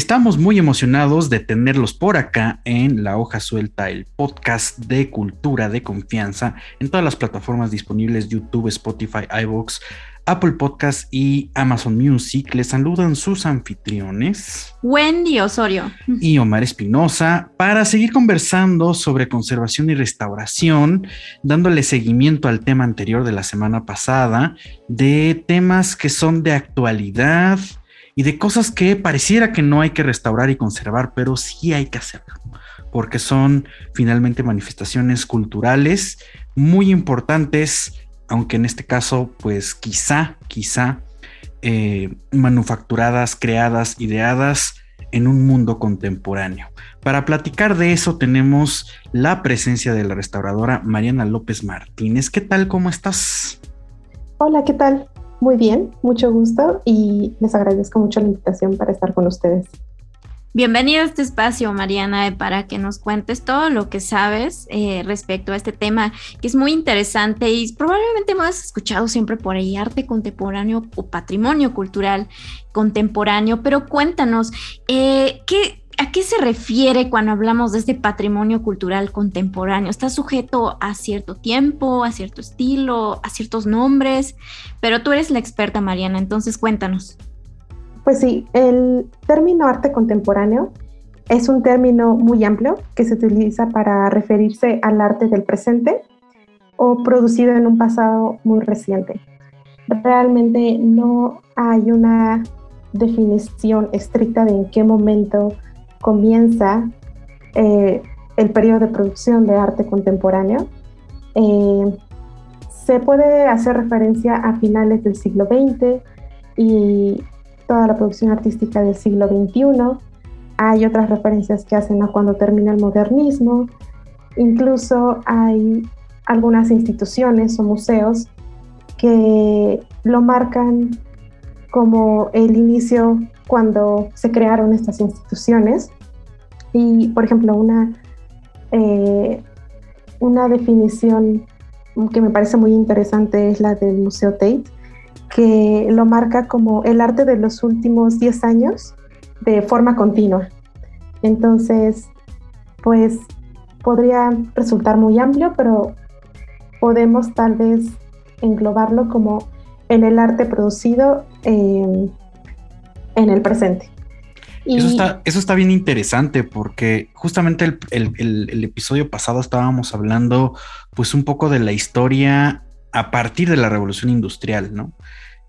Estamos muy emocionados de tenerlos por acá en La Hoja Suelta, el podcast de cultura de confianza en todas las plataformas disponibles, YouTube, Spotify, iVoox, Apple Podcast y Amazon Music. Les saludan sus anfitriones. Wendy Osorio. Y Omar Espinosa para seguir conversando sobre conservación y restauración, dándole seguimiento al tema anterior de la semana pasada, de temas que son de actualidad y de cosas que pareciera que no hay que restaurar y conservar, pero sí hay que hacerlo, porque son finalmente manifestaciones culturales muy importantes aunque en este caso, pues quizá, quizá eh, manufacturadas, creadas, ideadas en un mundo contemporáneo. Para platicar de eso tenemos la presencia de la restauradora Mariana López Martínez. ¿Qué tal? ¿Cómo estás? Hola, ¿qué tal? Muy bien, mucho gusto y les agradezco mucho la invitación para estar con ustedes. Bienvenida a este espacio, Mariana, para que nos cuentes todo lo que sabes eh, respecto a este tema, que es muy interesante y probablemente me has escuchado siempre por ahí, arte contemporáneo o patrimonio cultural contemporáneo, pero cuéntanos, eh, ¿qué, ¿a qué se refiere cuando hablamos de este patrimonio cultural contemporáneo? ¿Está sujeto a cierto tiempo, a cierto estilo, a ciertos nombres? Pero tú eres la experta, Mariana, entonces cuéntanos. Pues sí, el término arte contemporáneo es un término muy amplio que se utiliza para referirse al arte del presente o producido en un pasado muy reciente. Realmente no hay una definición estricta de en qué momento comienza eh, el periodo de producción de arte contemporáneo. Eh, se puede hacer referencia a finales del siglo XX y toda la producción artística del siglo XXI. Hay otras referencias que hacen a cuando termina el modernismo. Incluso hay algunas instituciones o museos que lo marcan como el inicio cuando se crearon estas instituciones. Y, por ejemplo, una, eh, una definición que me parece muy interesante es la del Museo Tate, que lo marca como el arte de los últimos 10 años de forma continua. Entonces, pues podría resultar muy amplio, pero podemos tal vez englobarlo como en el arte producido en el presente. Eso, está, eso está bien interesante porque justamente el, el, el, episodio pasado estábamos hablando pues un poco de la historia a partir de la revolución industrial, ¿no?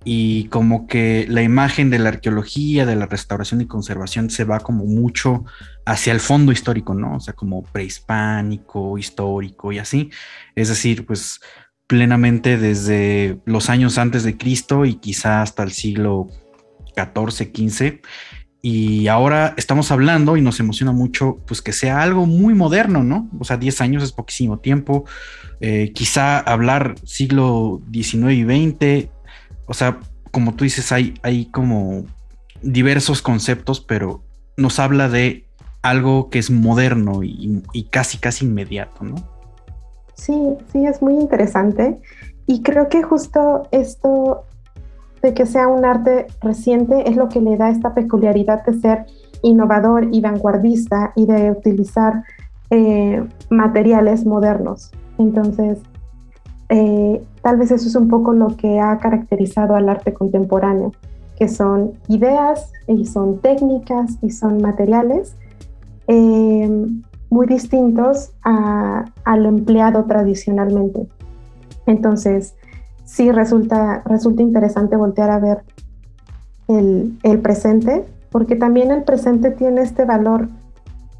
Y como que la imagen de la arqueología, de la restauración y conservación se va como mucho hacia el fondo histórico, ¿no? O sea, como prehispánico, histórico y así. Es decir, pues plenamente desde los años antes de Cristo y quizá hasta el siglo XIV, XV. Y ahora estamos hablando y nos emociona mucho, pues que sea algo muy moderno, ¿no? O sea, 10 años es poquísimo tiempo. Eh, quizá hablar siglo XIX y XX, o sea, como tú dices, hay, hay como diversos conceptos, pero nos habla de algo que es moderno y, y, casi, casi inmediato, ¿no? Sí, sí, es muy interesante. Y creo que justo esto de que sea un arte reciente es lo que le da esta peculiaridad de ser innovador y vanguardista y de utilizar eh, materiales modernos. Entonces, eh, tal vez eso es un poco lo que ha caracterizado al arte contemporáneo, que son ideas y son técnicas y son materiales eh, muy distintos a, lo empleado tradicionalmente. Entonces, sí resulta, resulta interesante voltear a ver el, el presente, porque también el presente tiene este valor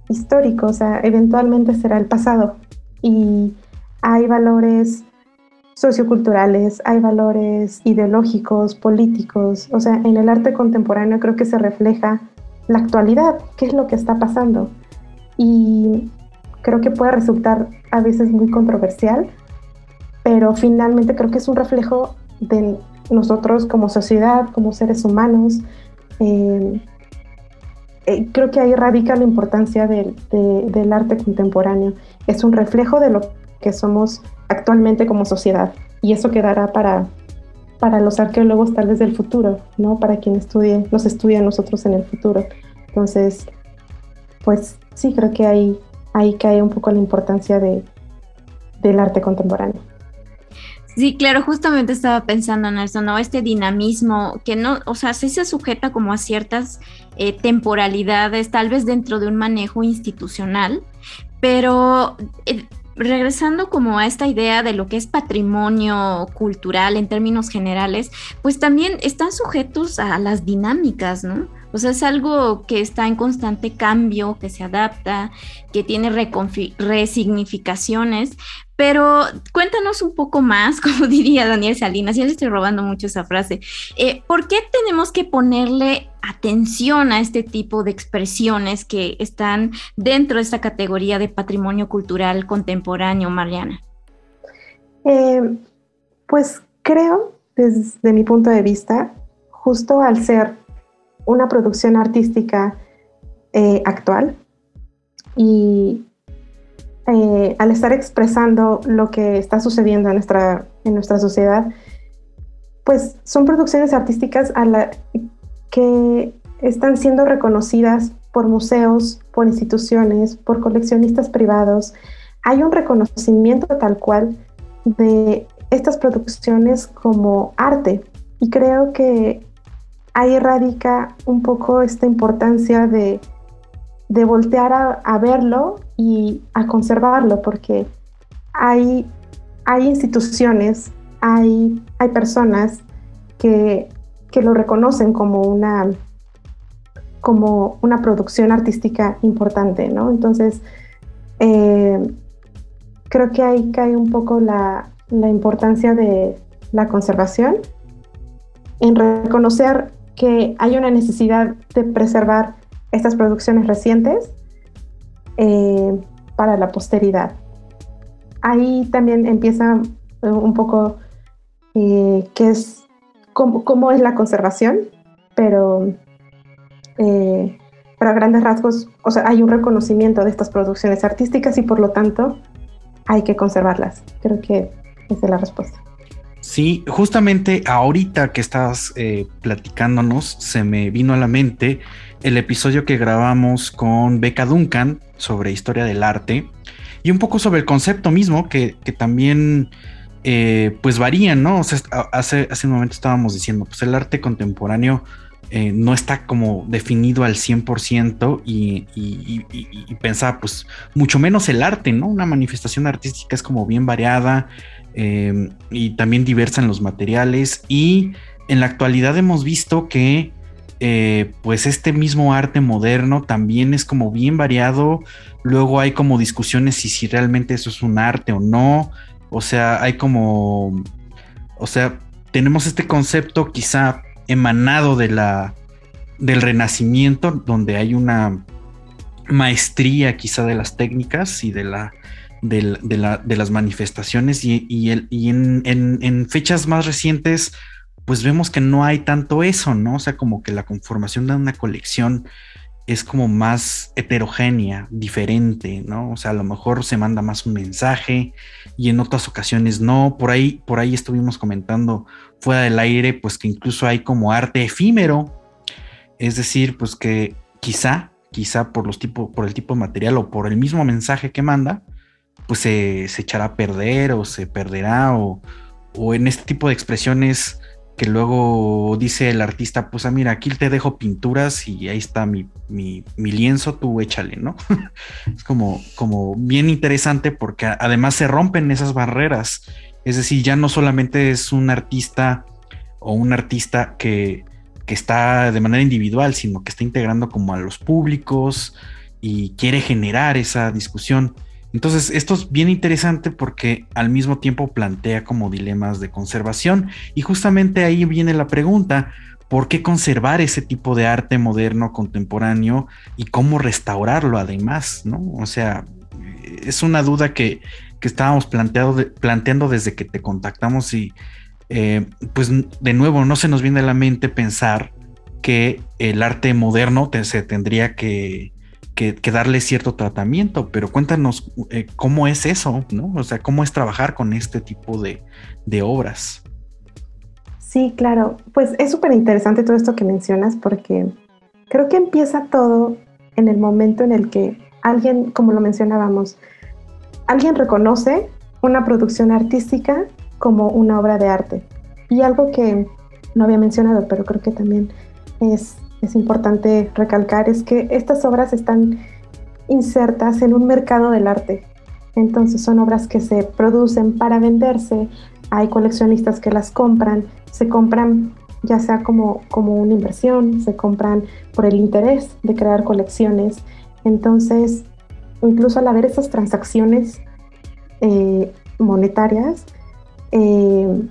histórico, o sea, eventualmente será el pasado. Y hay valores socioculturales, hay valores ideológicos, políticos, o sea, en el arte contemporáneo creo que se refleja la actualidad, qué es lo que está pasando. Y creo que puede resultar a veces muy controversial, pero finalmente creo que es un reflejo de nosotros como sociedad, como seres humanos. Eh, eh, creo que ahí radica la importancia del, arte contemporáneo. Es un reflejo de lo que somos actualmente como sociedad y eso quedará para, para los arqueólogos tal vez del futuro, ¿no? Para quien estudie, nos estudia nosotros en el futuro. Entonces, pues sí, creo que ahí, ahí cae un poco la importancia de, del arte contemporáneo. Sí, claro, justamente estaba pensando en eso, ¿no? Este dinamismo que no, o sea, sí se sujeta como a ciertas eh, temporalidades, tal vez dentro de un manejo institucional, pero eh, regresando como a esta idea de lo que es patrimonio cultural en términos generales, pues también están sujetos a las dinámicas, ¿no? O sea, es algo que está en constante cambio, que se adapta, que tiene resignificaciones, pero cuéntanos un poco más, como diría Daniel Salinas, ya le estoy robando mucho esa frase, eh, ¿por qué tenemos que ponerle atención a este tipo de expresiones que están dentro de esta categoría de patrimonio cultural contemporáneo, Mariana? Eh, pues creo, desde mi punto de vista, justo al ser una producción artística eh, actual y eh, al estar expresando lo que está sucediendo en nuestra, en nuestra sociedad, pues son producciones artísticas a la, que están siendo reconocidas por museos, por instituciones, por coleccionistas privados. Hay un reconocimiento tal cual de estas producciones como arte y creo que ahí radica un poco esta importancia de de voltear a, verlo y a conservarlo, porque hay, hay instituciones, hay, hay personas que, lo reconocen como una, como una producción artística importante, ¿no? Entonces, eh, creo que ahí cae un poco la, la importancia de la conservación, en reconocer que hay una necesidad de preservar estas producciones recientes eh, para la posteridad. Ahí también empieza eh, un poco eh, qué es, cómo, es la conservación, pero, para grandes rasgos, o sea, hay un reconocimiento de estas producciones artísticas y por lo tanto hay que conservarlas. Creo que esa es la respuesta. Sí, justamente ahorita que estabas platicándonos, se me vino a la mente el episodio que grabamos con Becca Duncan sobre historia del arte y un poco sobre el concepto mismo que, también eh, pues varían, ¿no? O sea, hace, hace un momento estábamos diciendo, pues el arte contemporáneo eh, no está como definido al 100% y, y, pensaba, pues mucho menos el arte, ¿no? Una manifestación artística es como bien variada eh, y también diversa en los materiales y en la actualidad hemos visto que eh, pues este mismo arte moderno también es como bien variado. Luego hay como discusiones si, si realmente eso es un arte o no. O sea, hay como, o sea, tenemos este concepto quizá emanado de la, del renacimiento, donde hay una maestría quizá de las técnicas y de la, de, las manifestaciones y, en, en, fechas más recientes pues vemos que no hay tanto eso, ¿no? O sea, como que la conformación de una colección es como más heterogénea, diferente, ¿no? O sea, a lo mejor se manda más un mensaje y en otras ocasiones no. Por ahí, por ahí estuvimos comentando fuera del aire, pues que incluso hay como arte efímero. Es decir, pues que quizá, quizá por los tipos, por el tipo de material o por el mismo mensaje que manda, pues se, echará a perder o se perderá o, o en este tipo de expresiones que luego dice el artista, pues ah, mira, aquí te dejo pinturas y ahí está mi, lienzo, tú échale, ¿no? es como, como bien interesante porque además se rompen esas barreras. Es decir, ya no solamente es un artista o un artista que, que está de manera individual, sino que está integrando como a los públicos y quiere generar esa discusión. Entonces, esto es bien interesante porque al mismo tiempo plantea como dilemas de conservación y justamente ahí viene la pregunta, ¿por qué conservar ese tipo de arte moderno contemporáneo y cómo restaurarlo además? ¿no? O sea, es una duda que, estábamos planteando desde que te contactamos y eh, pues de nuevo no se nos viene a la mente pensar que el arte moderno se tendría que, darle cierto tratamiento, pero cuéntanos eh, cómo es eso, ¿no? O sea, cómo es trabajar con este tipo de, de obras. Sí, claro, pues es súper interesante todo esto que mencionas porque creo que empieza todo en el momento en el que alguien, como lo mencionábamos, alguien reconoce una producción artística como una obra de arte. Y algo que no había mencionado, pero creo que también es, es importante recalcar, es que estas obras están insertas en un mercado del arte. Entonces son obras que se producen para venderse, hay coleccionistas que las compran, se compran ya sea como, como una inversión, se compran por el interés de crear colecciones. Entonces, incluso al haber esas transacciones eh, monetarias, eh,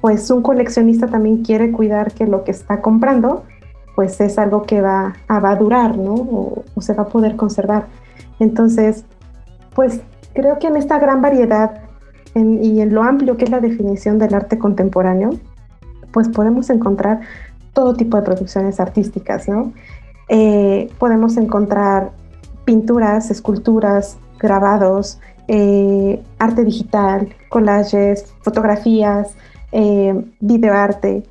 pues un coleccionista también quiere cuidar que lo que está comprando pues es algo que va, a, durar, ¿no? O, se va a poder conservar. Entonces, pues creo que en esta gran variedad y en lo amplio que es la definición del arte contemporáneo, pues podemos encontrar todo tipo de producciones artísticas, ¿no? Eh, podemos encontrar pinturas, esculturas, grabados, eh, arte digital, collages, fotografías, eh, videoarte,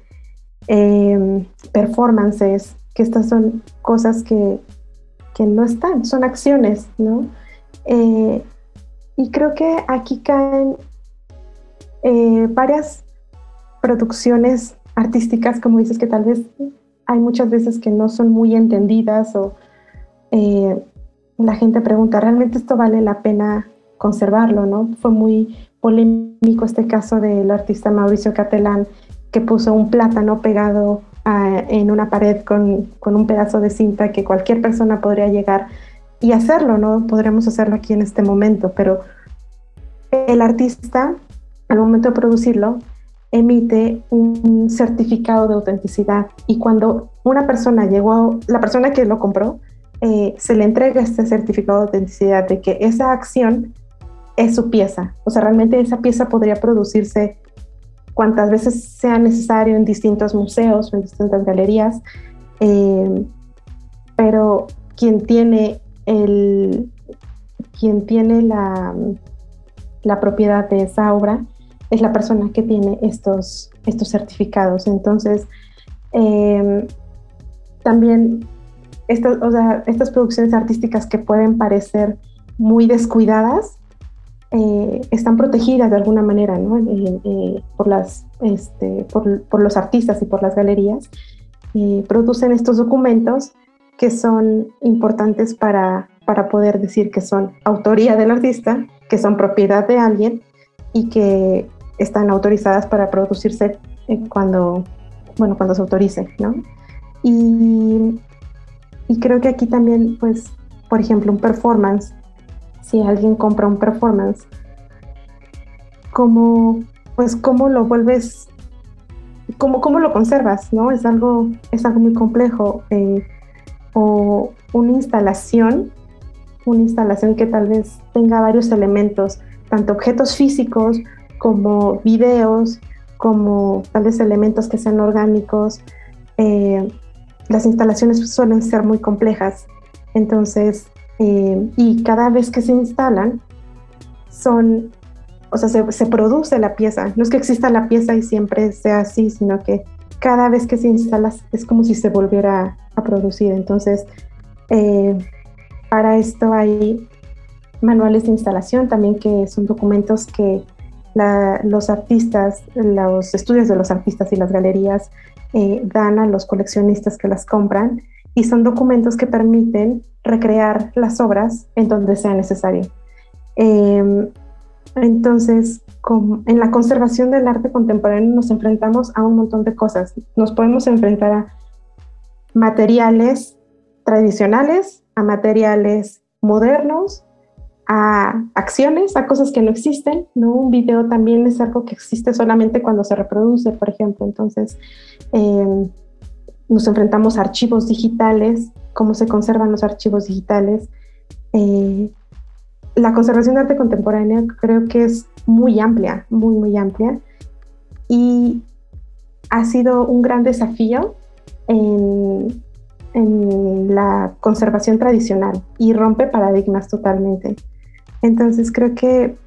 eh, performances, que estas son cosas que, que, no están, son acciones, ¿no? Eh, y creo que aquí caen varias producciones artísticas, como dices, que tal vez hay muchas veces que no son muy entendidas o la gente pregunta, ¿realmente esto vale la pena conservarlo, ¿no? Fue muy polémico este caso del artista Mauricio Catelán, que puso un plátano pegado en una pared con, con, un pedazo de cinta que cualquier persona podría llegar y hacerlo, ¿no? Podríamos hacerlo aquí en este momento, pero el artista, al momento de producirlo, emite un certificado de autenticidad y cuando una persona llegó, la persona que lo compró, eh, se le entrega este certificado de autenticidad de que esa acción es su pieza. O sea, realmente esa pieza podría producirse cuantas veces sea necesario en distintos museos o en distintas galerías, eh, pero quien tiene el quien tiene la, propiedad de esa obra es la persona que tiene estos, estos certificados. Entonces, eh, también estas, o sea, estas producciones artísticas que pueden parecer muy descuidadas, eh, están protegidas de alguna manera ¿no? Eh, por, las, este, por, por, los artistas y por las galerías, eh, producen estos documentos que son importantes para, para poder decir que son autoría del artista, que son propiedad de alguien y que están autorizadas para producirse cuando, bueno, cuando se autorice, ¿no? Y, y creo que aquí también, pues, por ejemplo, un performance si alguien compra un performance, ¿cómo, pues, cómo lo vuelves, cómo, cómo lo conservas? ¿no? Es, algo, es algo muy complejo. Eh, o una instalación, una instalación que tal vez tenga varios elementos, tanto objetos físicos como videos, como tal vez elementos que sean orgánicos. Eh, las instalaciones suelen ser muy complejas. Entonces, eh, y cada vez que se instalan, son, o sea, se, produce la pieza. No es que exista la pieza y siempre sea así, sino que cada vez que se instala es como si se volviera a producir. Entonces, eh, para esto hay manuales de instalación también que son documentos que los artistas, los estudios de los artistas y las galerías eh, dan a los coleccionistas que las compran y son documentos que permiten recrear las obras en donde sea necesario. Em, entonces, en la conservación del arte contemporáneo nos enfrentamos a un montón de cosas. Nos podemos enfrentar a materiales tradicionales, a materiales modernos, a acciones, a cosas que no existen, ¿no? Un video también es algo que existe solamente cuando se reproduce, por ejemplo. Entonces, eh, nos enfrentamos a archivos digitales, cómo se conservan los archivos digitales. Eh, la conservación de arte contemporánea creo que es muy amplia, muy, muy amplia. y ha sido un gran desafío en, la conservación tradicional y rompe paradigmas totalmente. Entonces creo que,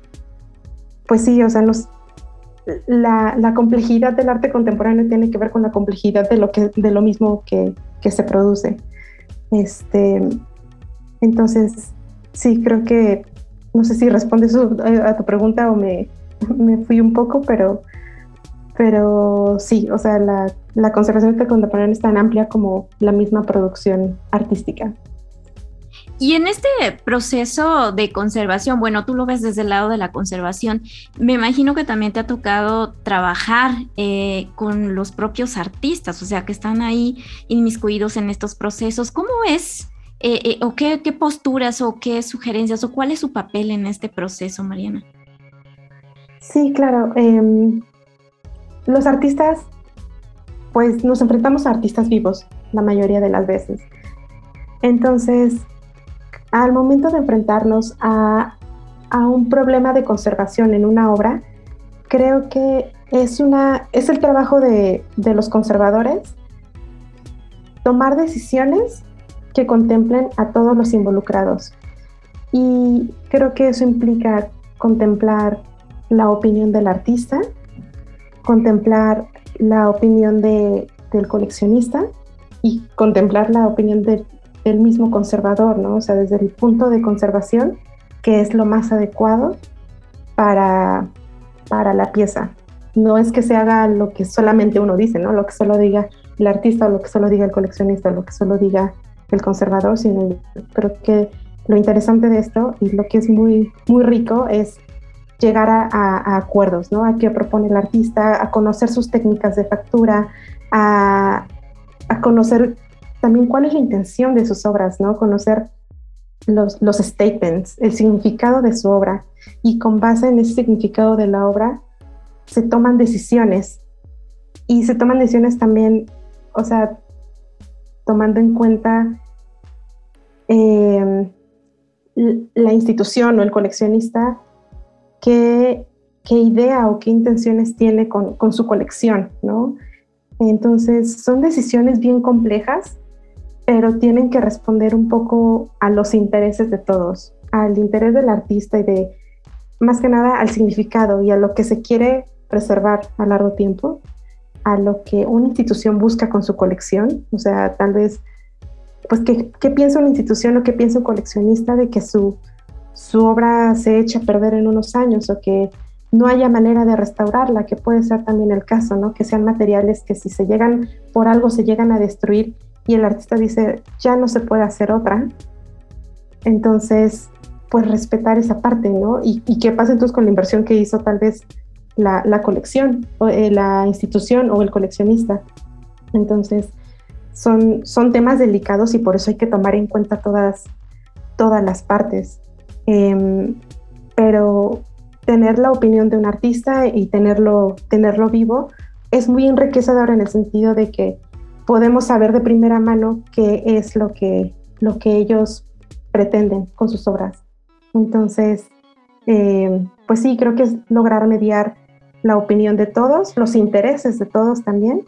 pues sí, o sea, la, complejidad del arte contemporáneo tiene que ver con la complejidad de lo, que, de lo mismo que se produce. Este, entonces, sí, creo que, no sé si respondes a tu pregunta o me, me fui un poco, pero pero sí, o sea, la, la conservación contemporánea es tan amplia como la misma producción artística. Y en este proceso de conservación, bueno, tú lo ves desde el lado de la conservación, me imagino que también te ha tocado trabajar eh, con los propios artistas, o sea, que están ahí inmiscuidos en estos procesos. ¿Cómo es? Eh, eh, ¿O qué, posturas o qué sugerencias o cuál es su papel en este proceso, Mariana? Sí, claro. Em, los artistas, pues nos enfrentamos a artistas vivos la mayoría de las veces. Entonces, al momento de enfrentarnos a, un problema de conservación en una obra, creo que es, una, es el trabajo de, de los conservadores tomar decisiones que contemplen a todos los involucrados. Y creo que eso implica contemplar la opinión del artista, contemplar la opinión de, del coleccionista y contemplar la opinión del mismo conservador, ¿no? O sea, desde el punto de conservación, que es lo más adecuado para, para la pieza. No es que se haga lo que solamente uno dice, ¿no? Lo que solo diga el artista lo que solo diga el coleccionista lo que solo diga el conservador, sino pero que lo interesante de esto y lo que es muy, muy rico es llegar a, acuerdos, ¿no? A qué propone el artista, a conocer sus técnicas de factura, a, conocer también cuál es la intención de sus obras, ¿no? Conocer los, los statements, el significado de su obra y con base en ese significado de la obra se toman decisiones y se toman decisiones también, o sea, tomando en cuenta eh, la institución o el coleccionista qué, idea o qué intenciones tiene con, su colección, ¿no? Entonces, son decisiones bien complejas, pero tienen que responder un poco a los intereses de todos, al interés del artista y de, más que nada, al significado y a lo que se quiere preservar a largo tiempo, a lo que una institución busca con su colección, o sea, tal vez, pues, ¿qué, piensa una institución o qué piensa un coleccionista de que su, su obra se echa a perder en unos años o que no haya manera de restaurarla, que puede ser también el caso, ¿no? Que sean materiales que si se llegan por algo se llegan a destruir y el artista dice, ya no se puede hacer otra. Entonces, pues respetar esa parte, ¿no? Y, qué pasa entonces con la inversión que hizo tal vez la, colección, o, eh, la institución o el coleccionista. Entonces, son, son temas delicados y por eso hay que tomar en cuenta todas, todas las partes. Em, pero tener la opinión de un artista y tenerlo, tenerlo vivo es muy enriquecedor en el sentido de que podemos saber de primera mano qué es lo que, lo que ellos pretenden con sus obras. Entonces, em, pues sí, creo que es lograr mediar la opinión de todos, los intereses de todos también,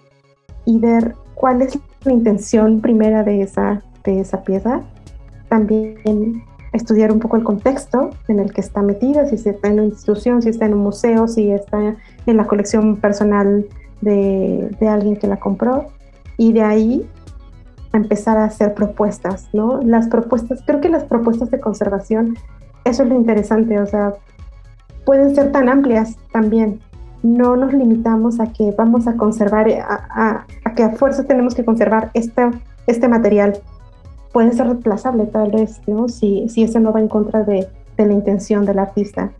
y ver cuál es la intención primera de esa, de esa pieza. También estudiar un poco el contexto en el que está metida, si está en una institución, si está en un museo, si está en la colección personal de, de alguien que la compró. Y de ahí empezar a hacer propuestas, ¿no? Las propuestas, creo que las propuestas de conservación, eso es lo interesante, o sea, pueden ser tan amplias también. No nos limitamos a que vamos a conservar, a, a, que a fuerza tenemos que conservar este, este material puede ser reemplazable tal vez, ¿no? Si, si eso no va en contra de, de, la intención del artista.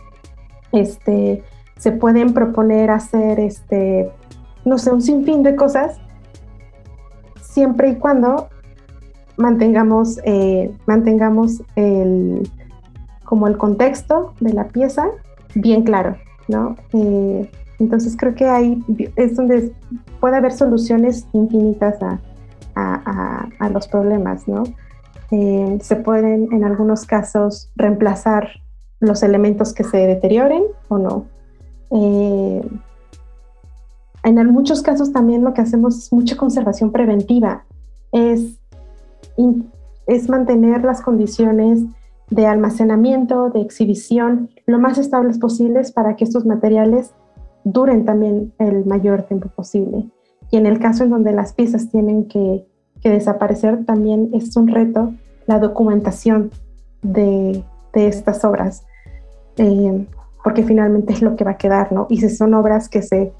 Este, se pueden proponer hacer, este, no sé, un sinfín de cosas, siempre y cuando mantengamos, eh, mantengamos el, como el contexto de la pieza bien claro, ¿no? Eh, entonces creo que ahí es donde puede haber soluciones infinitas a, a, los problemas, ¿no? Eh, se pueden en algunos casos reemplazar los elementos que se deterioren o no. En muchos casos también lo que hacemos es mucha conservación preventiva, es, es mantener las condiciones de almacenamiento, de exhibición, lo más estables posibles para que estos materiales duren también el mayor tiempo posible. Y en el caso en donde las piezas tienen que, desaparecer, también es un reto la documentación de, estas obras, eh, porque finalmente es lo que va a quedar, ¿no? Y si son obras que se,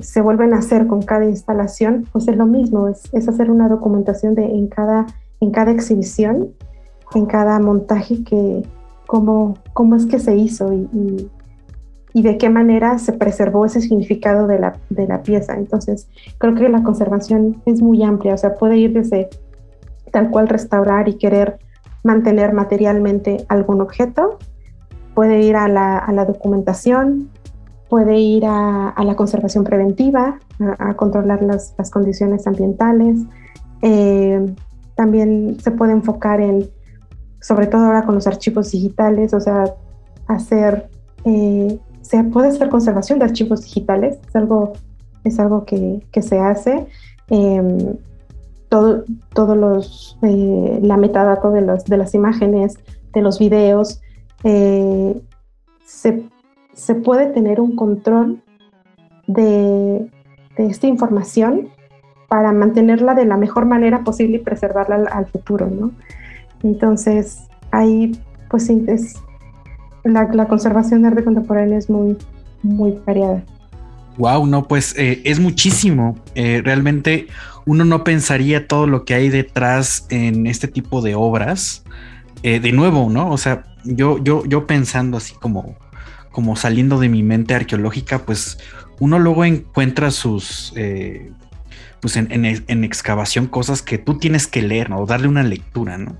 se, vuelven a hacer con cada instalación, pues es lo mismo, es, hacer una documentación de en cada, en cada exhibición, en cada montaje, que cómo, cómo es que se hizo y y de qué manera se preservó ese significado de la, de la pieza. Entonces, creo que la conservación es muy amplia, o sea, puede ir desde tal cual restaurar y querer mantener materialmente algún objeto, puede ir a la, a la documentación, puede ir a, la conservación preventiva, a, controlar las, condiciones ambientales. Eh, también se puede enfocar en, sobre todo ahora con los archivos digitales, o sea, hacer eh, se puede hacer conservación de archivos digitales, es algo, es algo que, que se hace. Eh, todo, todos los, eh, la metadata de, los, de las imágenes, de los videos, eh, se, se, puede tener un control de, de, esta información para mantenerla de la mejor manera posible y preservarla al, futuro, ¿no? Entonces, ahí pues es, la, conservación de arte contemporáneo es muy, muy variada. Wow, no, pues eh, es muchísimo. Eh, realmente uno no pensaría todo lo que hay detrás en este tipo de obras. Eh, de nuevo, ¿no? O sea, yo, yo, yo pensando así como, como saliendo de mi mente arqueológica, pues uno luego encuentra sus, pues en, excavación cosas que tú tienes que leer, ¿no? O darle una lectura, ¿no?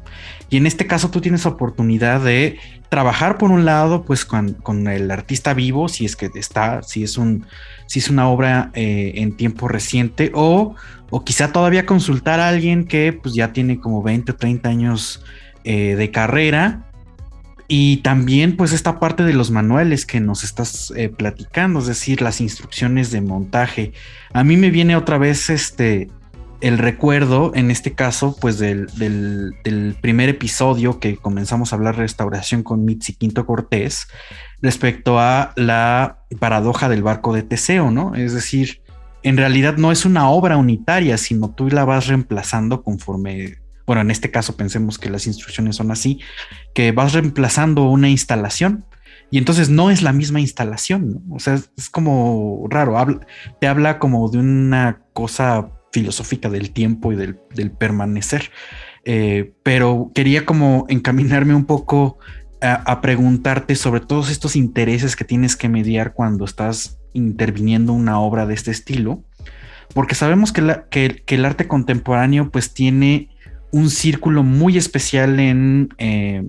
Y en este caso tú tienes oportunidad de trabajar por un lado, pues con, el artista vivo, si es que está, si es un, si es una obra eh, en tiempo reciente, o, o quizá todavía consultar a alguien que pues ya tiene como 20 o 30 años eh, de carrera y también pues esta parte de los manuales que nos estás eh, platicando, es decir, las instrucciones de montaje. A mí me viene otra vez este el recuerdo, en este caso, pues del, primer episodio que comenzamos a hablar restauración con Mitzi Quinto Cortés respecto a la paradoja del barco de Teseo, ¿no? Es decir, en realidad no es una obra unitaria, sino tú la vas reemplazando conforme bueno, en este caso pensemos que las instrucciones son así, que vas reemplazando una instalación y entonces no es la misma instalación, ¿no? O sea, es, como raro, te habla como de una cosa filosófica del tiempo y del, permanecer. Eh, pero quería como encaminarme un poco a, preguntarte sobre todos estos intereses que tienes que mediar cuando estás interviniendo una obra de este estilo, porque sabemos que, que el arte contemporáneo pues tiene un círculo muy especial en, eh,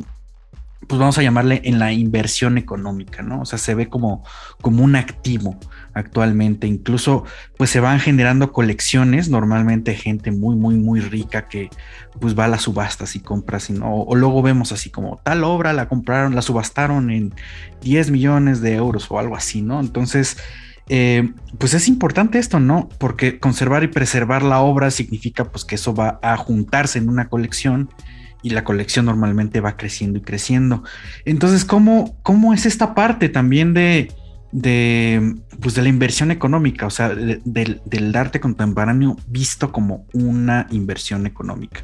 pues vamos a llamarle en la inversión económica, ¿no? O sea, se ve como, como un activo actualmente. Incluso, pues se van generando colecciones, normalmente gente muy, muy, muy rica que pues va a las subastas y compra, ¿no? o luego vemos así como tal obra la compraron, la subastaron en 10 millones de euros o algo así, ¿no? Entonces, eh, pues es importante esto, ¿no? Porque conservar y preservar la obra significa pues que eso va a juntarse en una colección y la colección normalmente va creciendo y creciendo. Entonces, ¿cómo, cómo es esta parte también de, de, pues de la inversión económica? O sea, del arte contemporáneo visto como una inversión económica.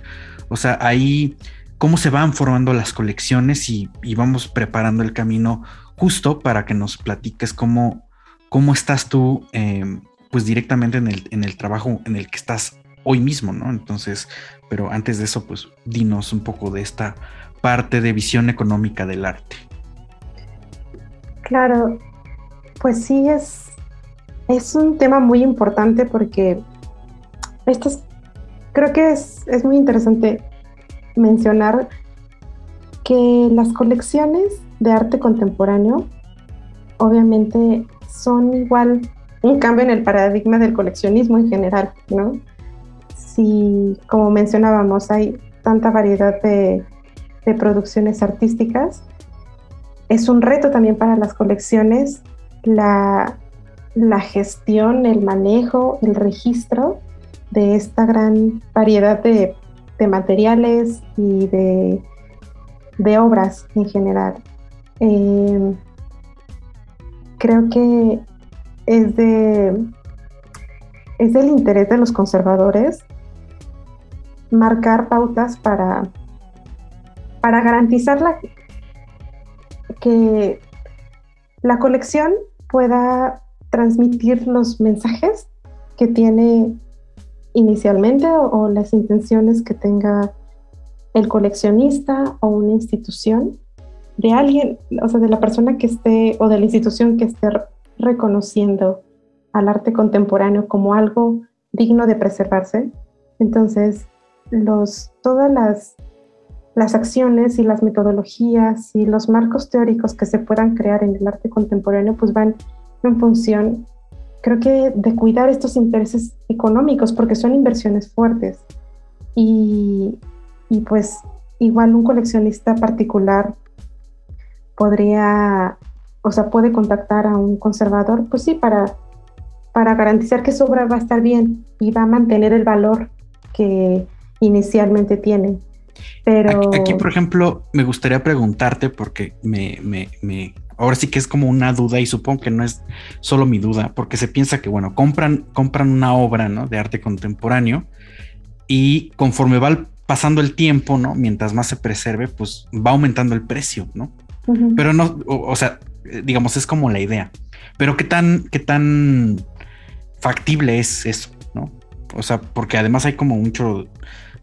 O sea, ahí, ¿cómo se van formando las colecciones y, y vamos preparando el camino justo para que nos platiques cómo cómo estás tú, em, pues directamente en el, en el trabajo en el que estás hoy mismo, ¿no? Entonces, pero antes de eso, pues dinos un poco de esta parte de visión económica del arte. Claro, pues sí, es, es un tema muy importante porque esto creo que es, es muy interesante mencionar que las colecciones de arte contemporáneo obviamente son igual un cambio en el paradigma del coleccionismo en general, ¿no? Si, como mencionábamos, hay tanta variedad de, producciones artísticas, es un reto también para las colecciones la, la gestión, el manejo, el registro de esta gran variedad de, materiales y de, obras en general. Em, creo que es de es del interés de los conservadores marcar pautas para, para garantizar la, que la colección pueda transmitir los mensajes que tiene inicialmente o, las intenciones que tenga el coleccionista o una institución de alguien, o sea, de la persona que esté o de la institución que esté reconociendo al arte contemporáneo como algo digno de preservarse. Entonces, los, todas las, las acciones y las metodologías y los marcos teóricos que se puedan crear en el arte contemporáneo, pues van en función, creo que, de cuidar estos intereses económicos, porque son inversiones fuertes. Y, y pues igual un coleccionista particular podría, o sea, puede contactar a un conservador, pues sí, para para garantizar que su obra va a estar bien y va a mantener el valor que inicialmente tiene. Pero aquí, por ejemplo, me gustaría preguntarte porque me, me, me, ahora sí que es como una duda y supongo que no es solo mi duda, porque se piensa que bueno, compran, compran una obra ¿no? de arte contemporáneo y conforme va pasando el tiempo, ¿no? Mientras más se preserve, pues va aumentando el precio, ¿no? Pero no, o, o, sea, digamos, es como la idea. Pero qué tan, qué tan factible es eso, ¿no? O sea, porque además hay como mucho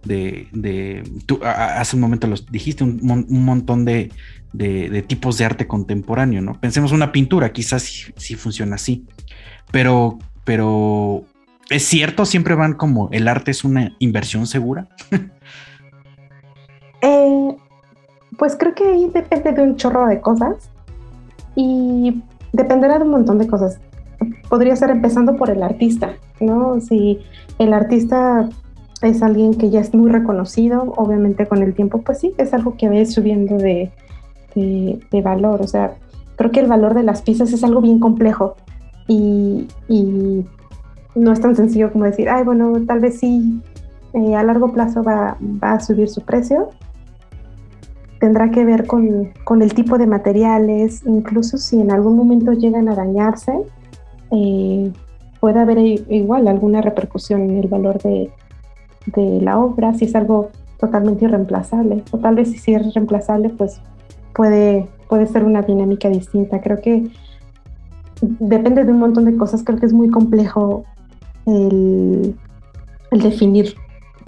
de, de tú hace un momento los dijiste, un, montón de, de, tipos de arte contemporáneo, ¿no? Pensemos una pintura, quizás sí, funciona así, pero, pero es cierto, siempre van como el arte es una inversión segura. Eh, pues creo que ahí depende de un chorro de cosas y dependerá de un montón de cosas podría ser empezando por el artista, ¿no? Si el artista es alguien que ya es muy reconocido, obviamente con el tiempo, pues sí, es algo que ve subiendo de, de, valor. O sea, creo que el valor de las piezas es algo bien complejo y, y no es tan sencillo como decir, ay, bueno, tal vez sí, eh, a largo plazo va, va, a subir su precio. Tendrá que ver con, con el tipo de materiales, incluso si en algún momento llegan a dañarse, eh, puede haber igual alguna repercusión en el valor de, de, la obra, si es algo totalmente irreemplazable, o tal vez si es reemplazable, pues puede, puede ser una dinámica distinta. Creo que depende de un montón de cosas, creo que es muy complejo el, el definir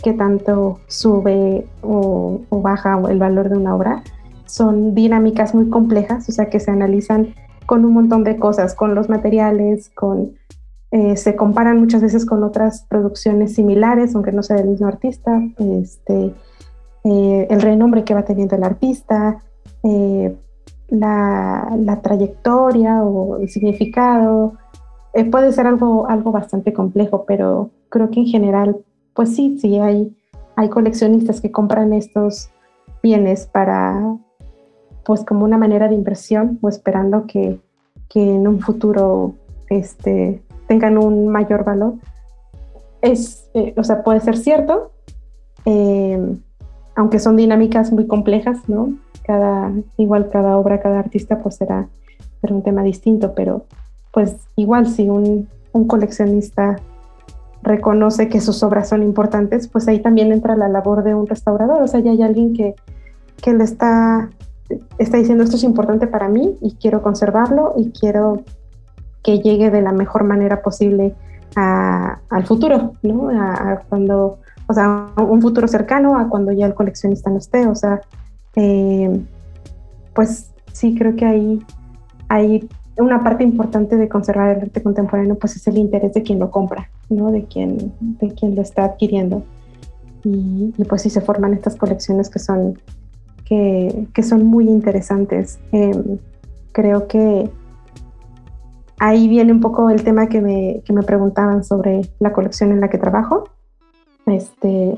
qué tanto sube o, o baja el valor de una obra. Son dinámicas muy complejas, o sea, que se analizan con un montón de cosas, con los materiales, con eh, se comparan muchas veces con otras producciones similares, aunque no sea del mismo artista, este, eh, el renombre que va teniendo el artista, eh, la, la, trayectoria o el significado. puede ser algo, algo bastante complejo, pero creo que en general, pues sí, sí hay, hay coleccionistas que compran estos bienes para, pues como una manera de inversión o esperando que, en un futuro este, tengan un mayor valor. Es, eh, o sea, puede ser cierto, em, aunque son dinámicas muy complejas, ¿no? Cada, igual cada obra, cada artista, pues será, un tema distinto, pero pues igual si un, un coleccionista reconoce que sus obras son importantes, pues ahí también entra la labor de un restaurador, o sea, ya hay alguien que, que le está está diciendo esto es importante para mí y quiero conservarlo y quiero que llegue de la mejor manera posible al futuro, ¿no? A, cuando, o sea, un futuro cercano a cuando ya el coleccionista no esté, o sea, eh, pues sí creo que ahí hay una parte importante de conservar el arte contemporáneo, pues es el interés de quien lo compra, ¿no? De quien, de quien lo está adquiriendo. Y, y pues sí se forman estas colecciones que son que, son muy interesantes. Em, creo que ahí viene un poco el tema que me, que me, preguntaban sobre la colección en la que trabajo. Este,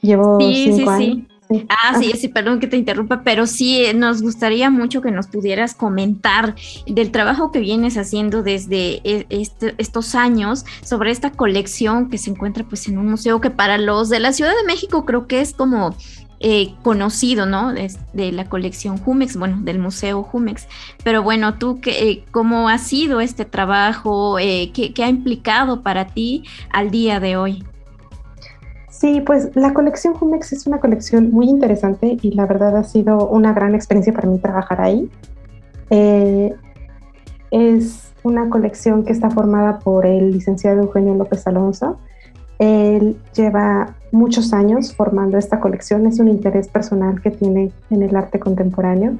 llevo cinco años. Ah, sí, sí, perdón que te interrumpa, pero sí nos gustaría mucho que nos pudieras comentar del trabajo que vienes haciendo desde e, este, estos años sobre esta colección que se encuentra pues en un museo que para los de la Ciudad de México creo que es como eh, conocido, ¿no? De, la colección Jumex, bueno, del Museo Jumex. Pero bueno, tú, qué, eh, ¿cómo ha sido este trabajo? Eh, ¿qué, ¿Qué ha implicado para ti al día de hoy? Sí, pues la colección Jumex es una colección muy interesante y la verdad ha sido una gran experiencia para mí trabajar ahí. es una colección que está formada por el licenciado Eugenio López Alonso. Él lleva muchos años formando esta colección, es un interés personal que tiene en el arte contemporáneo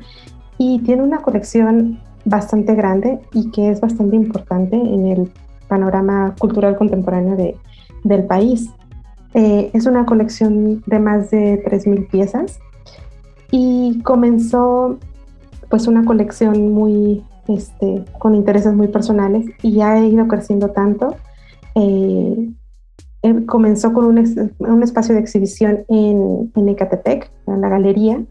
y tiene una colección bastante grande y que es bastante importante en el panorama cultural contemporáneo de, del país. Eh, es una colección de más de 3.000 piezas y comenzó pues una colección muy este, con intereses muy personales y ha ido creciendo tanto eh, comenzó con un, un, espacio de exhibición en, en Ecatepec, en la galería,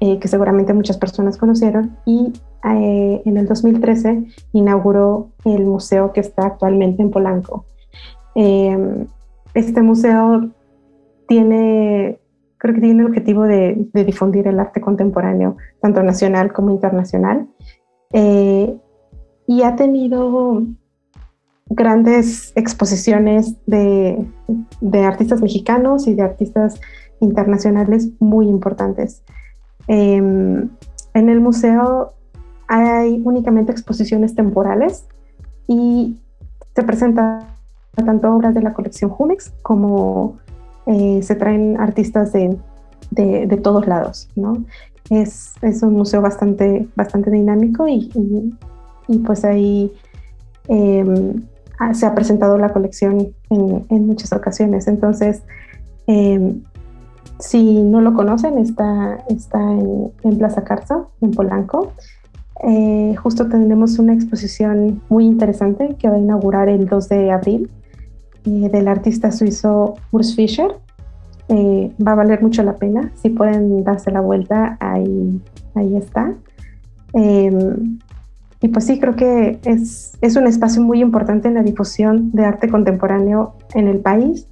eh, que seguramente muchas personas conocieron, y eh, en el 2013 inauguró el museo que está actualmente en Polanco. Em, este museo tiene, creo que tiene el objetivo de, difundir el arte contemporáneo, tanto nacional como internacional, eh, y ha tenido grandes exposiciones de, artistas mexicanos y de artistas internacionales muy importantes. Em, en el museo hay únicamente exposiciones temporales y se presentan tanto obras de la colección Jumex como eh, se traen artistas de, todos lados. ¿no? Es, un museo bastante, bastante dinámico y, pues ahí em, Ah, se ha presentado la colección en, muchas ocasiones. Entonces, em, si no lo conocen, está, está en, Plaza Carza, en Polanco. Eh, justo tenemos una exposición muy interesante que va a inaugurar el 2 de abril eh, del artista suizo Urs Fischer. Eh, va a valer mucho la pena. Si pueden darse la vuelta, ahí, ahí está. Em, y pues sí, creo que es, es un espacio muy importante en la difusión de arte contemporáneo en el país,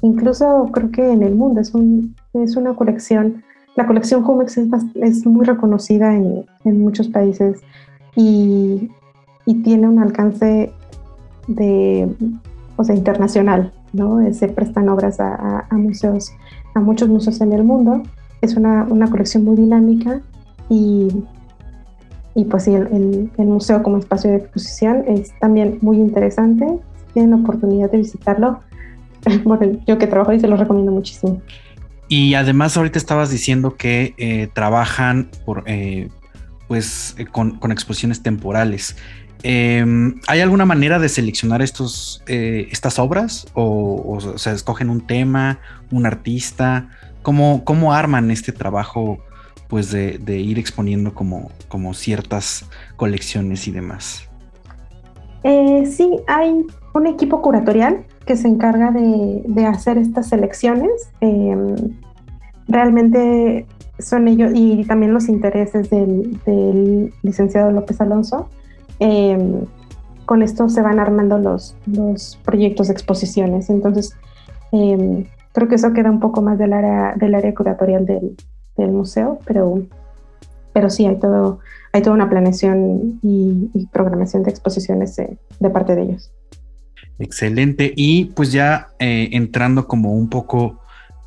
incluso creo que en el mundo. Es, un, es una colección, la colección Jumex es, es muy reconocida en, en, muchos países y, y, tiene un alcance de, o sea, internacional, ¿no? Se prestan obras a, museos, a muchos museos en el mundo. Es una, una colección muy dinámica y y pues sí, el, el, museo como espacio de exposición es también muy interesante. Si tienen oportunidad de visitarlo, yo que trabajo ahí se lo recomiendo muchísimo. Y además ahorita estabas diciendo que eh, trabajan por, eh, pues, eh, con, con, exposiciones temporales. Em, ¿Hay alguna manera de seleccionar estos, estas obras? O, sea, escogen un tema, un artista? ¿Cómo, cómo arman este trabajo pues de, ir exponiendo como, como ciertas colecciones y demás. Eh, sí, hay un equipo curatorial que se encarga de, hacer estas selecciones. Em, realmente son ellos y también los intereses del, licenciado López Alonso. Em, con esto se van armando los, los proyectos de exposiciones. Entonces, em, creo que eso queda un poco más del área, del área curatorial del, del museo, pero, pero sí hay todo, hay toda una planeación y, programación de exposiciones de, parte de ellos. Excelente. Y pues ya eh, entrando como un poco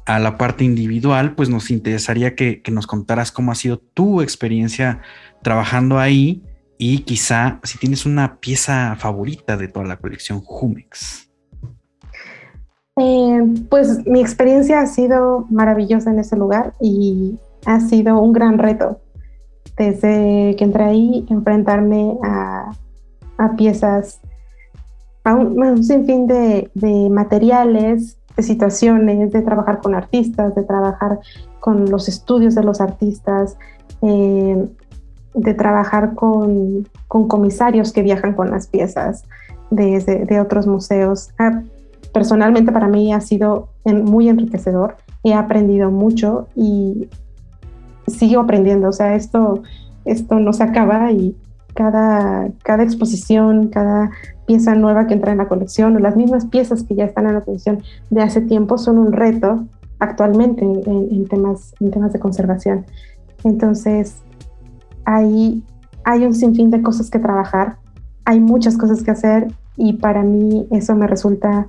a la parte individual, pues nos interesaría que, nos contaras cómo ha sido tu experiencia trabajando ahí y quizá si tienes una pieza favorita de toda la colección Jumex. Eh, pues mi experiencia ha sido maravillosa en ese lugar y ha sido un gran reto. Desde que entré ahí, enfrentarme a, piezas, a un, sinfín de, materiales, de situaciones, de trabajar con artistas, de trabajar con los estudios de los artistas, eh, de trabajar con, comisarios que viajan con las piezas de, otros museos. personalmente para mí ha sido muy enriquecedor he aprendido mucho y sigo aprendiendo, o sea, esto, esto no se acaba y cada, cada exposición, cada pieza nueva que entra en la colección o las mismas piezas que ya están en la colección de hace tiempo son un reto actualmente en, temas, en temas de conservación. Entonces, hay, un sinfín de cosas que trabajar, hay muchas cosas que hacer y para mí eso me resulta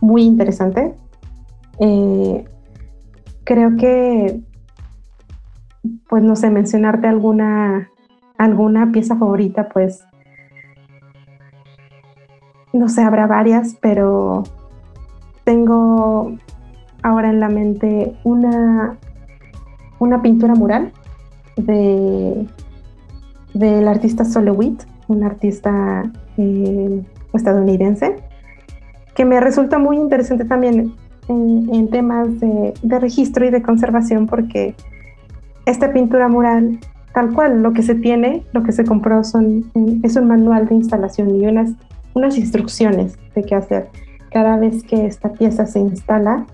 muy interesante. Eh, creo que, pues no sé, mencionarte alguna, alguna pieza favorita, pues, no sé, habrá varias, pero tengo ahora en la mente una, una pintura mural de del artista Solowit, un artista eh, estadounidense, que me resulta muy interesante también en, temas de, registro y de conservación, porque esta pintura mural, tal cual, lo que se tiene, lo que se compró son, es un manual de instalación y unas, unas instrucciones de qué hacer. Cada vez que esta pieza se instala,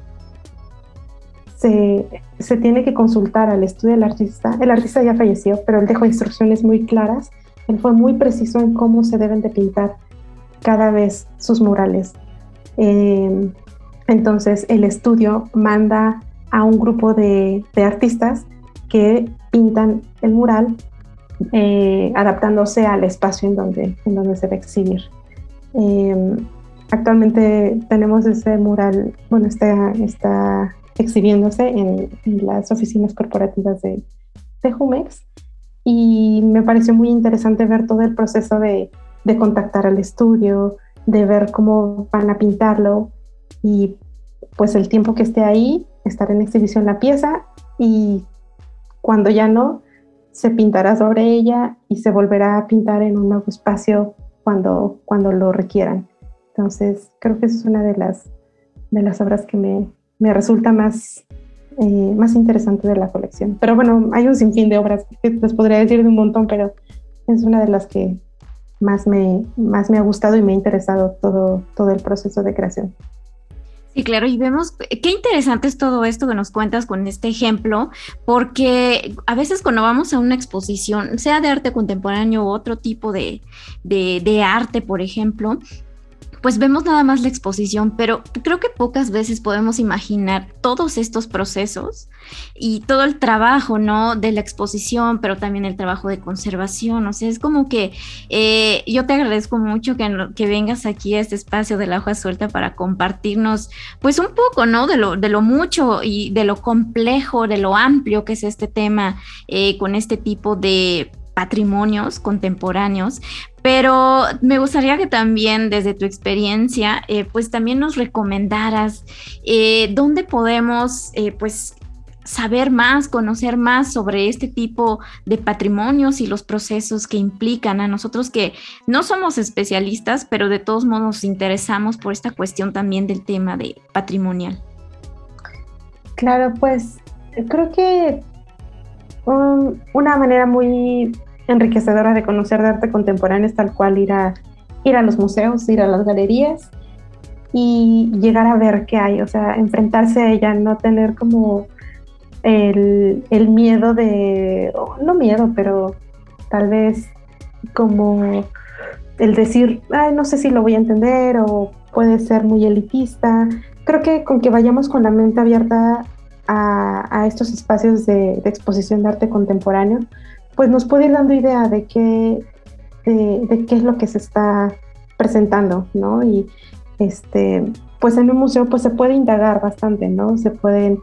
se, se, tiene que consultar al estudio del artista. El artista ya falleció, pero él dejó instrucciones muy claras. Él fue muy preciso en cómo se deben de pintar cada vez sus murales. Eh, entonces el estudio manda a un grupo de, artistas que pintan el mural eh, adaptándose al espacio en donde, en donde se va a exhibir. Eh, actualmente tenemos ese mural, bueno, está, está exhibiéndose en, las oficinas corporativas de, de Jumex y me pareció muy interesante ver todo el proceso de, de contactar al estudio, de ver cómo van a pintarlo y pues el tiempo que esté ahí, estar en exhibición la pieza y cuando ya no, se pintará sobre ella y se volverá a pintar en un nuevo espacio cuando, cuando lo requieran. Entonces, creo que esa es una de las, de las obras que me, me resulta más, eh, más interesante de la colección. Pero bueno, hay un sinfín de obras que les podría decir de un montón, pero es una de las que más me, más me ha gustado y me ha interesado todo, todo el proceso de creación. Sí, claro, y vemos qué interesante es todo esto que nos cuentas con este ejemplo, porque a veces cuando vamos a una exposición, sea de arte contemporáneo u otro tipo de, de, de arte, por ejemplo, pues vemos nada más la exposición, pero creo que pocas veces podemos imaginar todos estos procesos y todo el trabajo, ¿no? De la exposición, pero también el trabajo de conservación. O sea, es como que eh, yo te agradezco mucho que, que, vengas aquí a este espacio de la hoja suelta para compartirnos, pues un poco, ¿no? De lo, de lo mucho y de lo complejo, de lo amplio que es este tema eh, con este tipo de patrimonios contemporáneos, pero me gustaría que también desde tu experiencia, eh, pues también nos recomendaras eh, dónde podemos, eh, pues saber más, conocer más sobre este tipo de patrimonios y los procesos que implican a nosotros que no somos especialistas, pero de todos modos nos interesamos por esta cuestión también del tema de patrimonial. Claro, pues creo que una manera muy enriquecedora de conocer de arte contemporáneo es tal cual ir a, ir a los museos, ir a las galerías y llegar a ver qué hay, o sea, enfrentarse a ella, no tener como el, el miedo de, no miedo, pero tal vez como el decir, Ay, no sé si lo voy a entender o puede ser muy elitista. Creo que con que vayamos con la mente abierta a, a estos espacios de, de, exposición de arte contemporáneo, pues nos puede ir dando idea de qué, de, qué es lo que se está presentando, ¿no? Y este, pues en un museo pues se puede indagar bastante, ¿no? Se pueden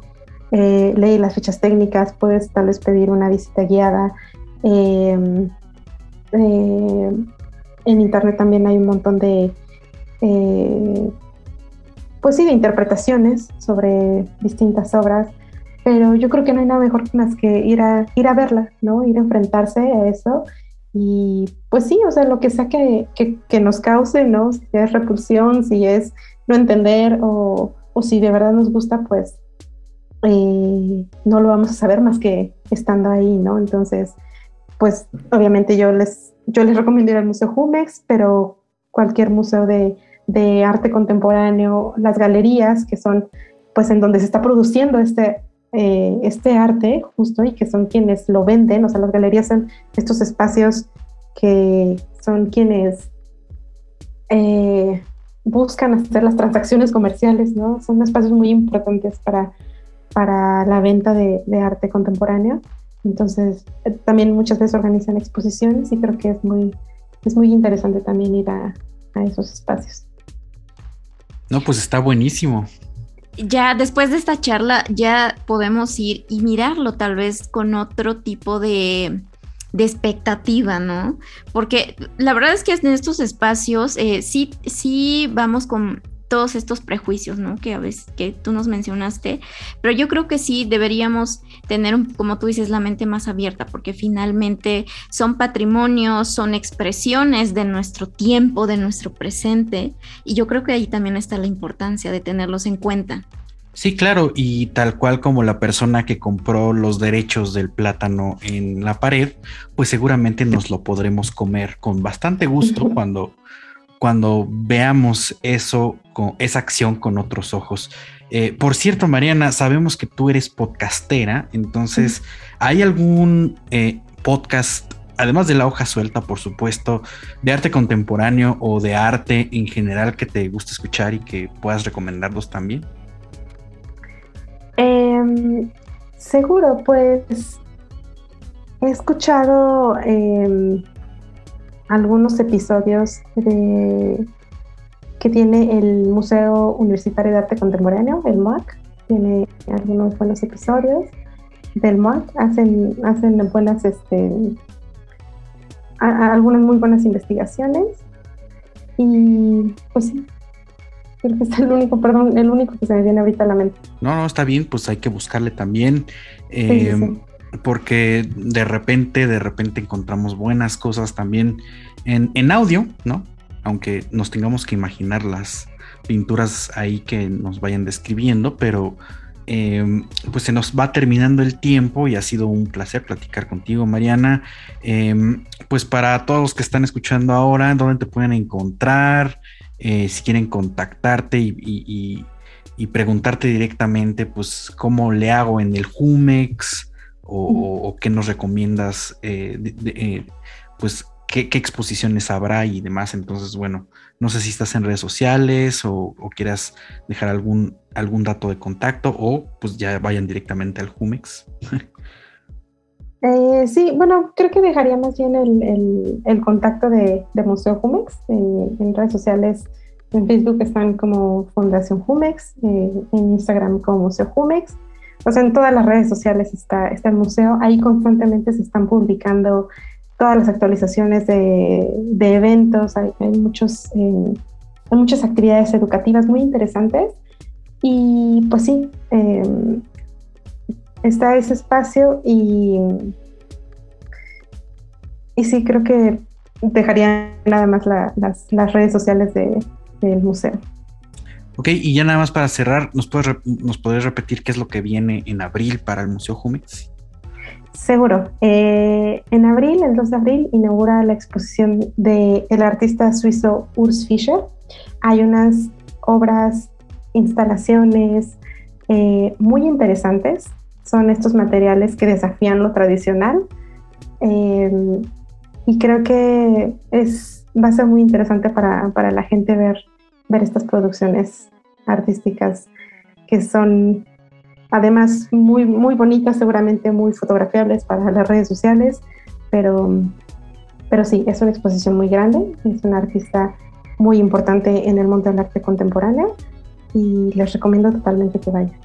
eh, leer las fechas técnicas, puedes tal vez pedir una visita guiada. Em, eh, en internet también hay un montón de, eh, pues sí, de interpretaciones sobre distintas obras pero yo creo que no hay nada mejor que ir a, ir a verla, ¿no? Ir a enfrentarse a eso y pues sí, o sea, lo que sea que, que, nos cause, ¿no? Si es repulsión, si es no entender o, o si de verdad nos gusta, pues eh, no lo vamos a saber más que estando ahí, ¿no? Entonces, pues obviamente yo les, yo les recomiendo ir al Museo Jumex, pero cualquier museo de, de arte contemporáneo, las galerías, que son pues en donde se está produciendo este, eh, este arte justo y que son quienes lo venden, o sea, las galerías son estos espacios que son quienes eh, buscan hacer las transacciones comerciales, ¿no? Son espacios muy importantes para, para la venta de, arte contemporáneo. Entonces, eh, también muchas veces organizan exposiciones y creo que es muy, es muy interesante también ir a, a esos espacios. No, pues está buenísimo. Ya después de esta charla ya podemos ir y mirarlo tal vez con otro tipo de, de expectativa, ¿no? Porque la verdad es que en estos espacios eh, sí, sí vamos con todos estos prejuicios, ¿no? Que a veces que tú nos mencionaste, pero yo creo que sí deberíamos tener, como tú dices, la mente más abierta, porque finalmente son patrimonios, son expresiones de nuestro tiempo, de nuestro presente, y yo creo que ahí también está la importancia de tenerlos en cuenta. Sí, claro, y tal cual como la persona que compró los derechos del plátano en la pared, pues seguramente nos lo podremos comer con bastante gusto cuando, cuando veamos eso, con esa acción con otros ojos. Eh, por cierto, Mariana, sabemos que tú eres podcastera, entonces, ¿hay algún eh, podcast, además de la hoja suelta, por supuesto, de arte contemporáneo o de arte en general que te guste escuchar y que puedas recomendarlos también? Em, seguro, pues he escuchado em, algunos episodios de, que tiene el Museo Universitario de Arte Contemporáneo, el MOAC. Tiene algunos buenos episodios del MOAC. Hacen, hacen buenas, este, algunas muy buenas investigaciones. Y pues sí, Creo que es el único, perdón, el único que se me viene ahorita a la mente. No, no, está bien, pues hay que buscarle también. Em, porque de repente, de repente encontramos buenas cosas también en, audio, ¿no? Aunque nos tengamos que imaginar las pinturas ahí que nos vayan describiendo, pero em, pues se nos va terminando el tiempo y ha sido un placer platicar contigo, Mariana. Em, pues para todos los que están escuchando ahora, ¿dónde te pueden encontrar? Eh, si quieren contactarte y, preguntarte directamente, pues, cómo le hago en el Jumex o, qué nos recomiendas, eh, eh, pues, qué, exposiciones habrá y demás. Entonces, bueno, no sé si estás en redes sociales o, quieras dejar algún, algún dato de contacto o pues ya vayan directamente al Jumex. sí, bueno, creo que dejaría más bien el, contacto de, Museo Jumex en redes sociales en Facebook están como Fundación Jumex, eh, en Instagram como Museo Jumex. O sea, en todas las redes sociales está, está el museo. Ahí constantemente se están publicando todas las actualizaciones de, eventos. Hay, muchos, eh, hay muchas actividades educativas muy interesantes. Y pues sí, em, está ese espacio y, y sí, creo que dejaría nada más las, las redes sociales de, del museo. Ok, y ya nada más para cerrar, ¿nos puedes, ¿nos podrías repetir qué es lo que viene en abril para el Museo Jumex? Seguro. Eh, en abril, el 2 de abril, inaugura la exposición del el artista suizo Urs Fischer. Hay unas obras, instalaciones eh, muy interesantes. Son estos materiales que desafían lo tradicional. Eh, y creo que es, va a ser muy interesante para, para la gente ver ver estas producciones artísticas que son además muy, muy bonitas, seguramente muy fotografiables para las redes sociales, pero, pero sí, es una exposición muy grande, es una artista muy importante en el mundo del arte contemporáneo y les recomiendo totalmente que vayan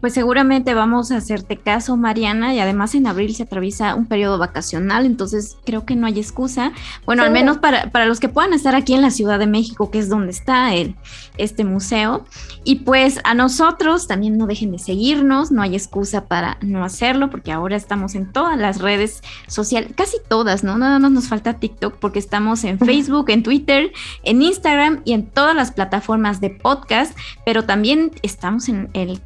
pues seguramente vamos a hacerte caso, Mariana, y además en abril se atraviesa un periodo vacacional, entonces creo que no hay excusa. Bueno, al menos para, para, los que puedan estar aquí en la Ciudad de México, que es donde está el, este museo. Y pues a nosotros también no dejen de seguirnos, no hay excusa para no hacerlo, porque ahora estamos en todas las redes sociales, casi todas, ¿no? Nada más nos falta TikTok, porque estamos en Facebook, en Twitter, en Instagram y en todas las plataformas de podcast, pero también estamos en el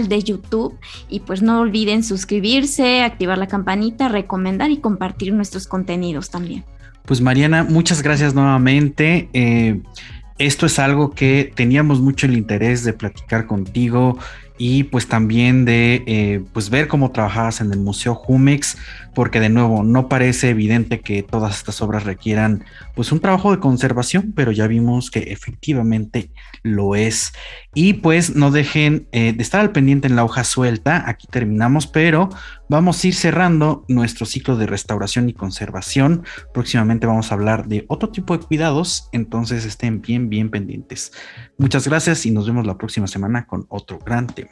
de YouTube y pues no olviden suscribirse, activar la campanita, recomendar y compartir nuestros contenidos también. Pues Mariana, muchas gracias nuevamente. Eh, esto es algo que teníamos mucho el interés de platicar contigo y pues también de eh, pues ver cómo trabajabas en el Museo Jumex, porque de nuevo no parece evidente que todas estas obras requieran pues un trabajo de conservación, pero ya vimos que efectivamente lo es. Y pues no dejen eh, de estar al pendiente en la hoja suelta, aquí terminamos, pero vamos a ir cerrando nuestro ciclo de restauración y conservación. Próximamente vamos a hablar de otro tipo de cuidados, entonces estén bien, bien pendientes. Muchas gracias y nos vemos la próxima semana con otro gran tema.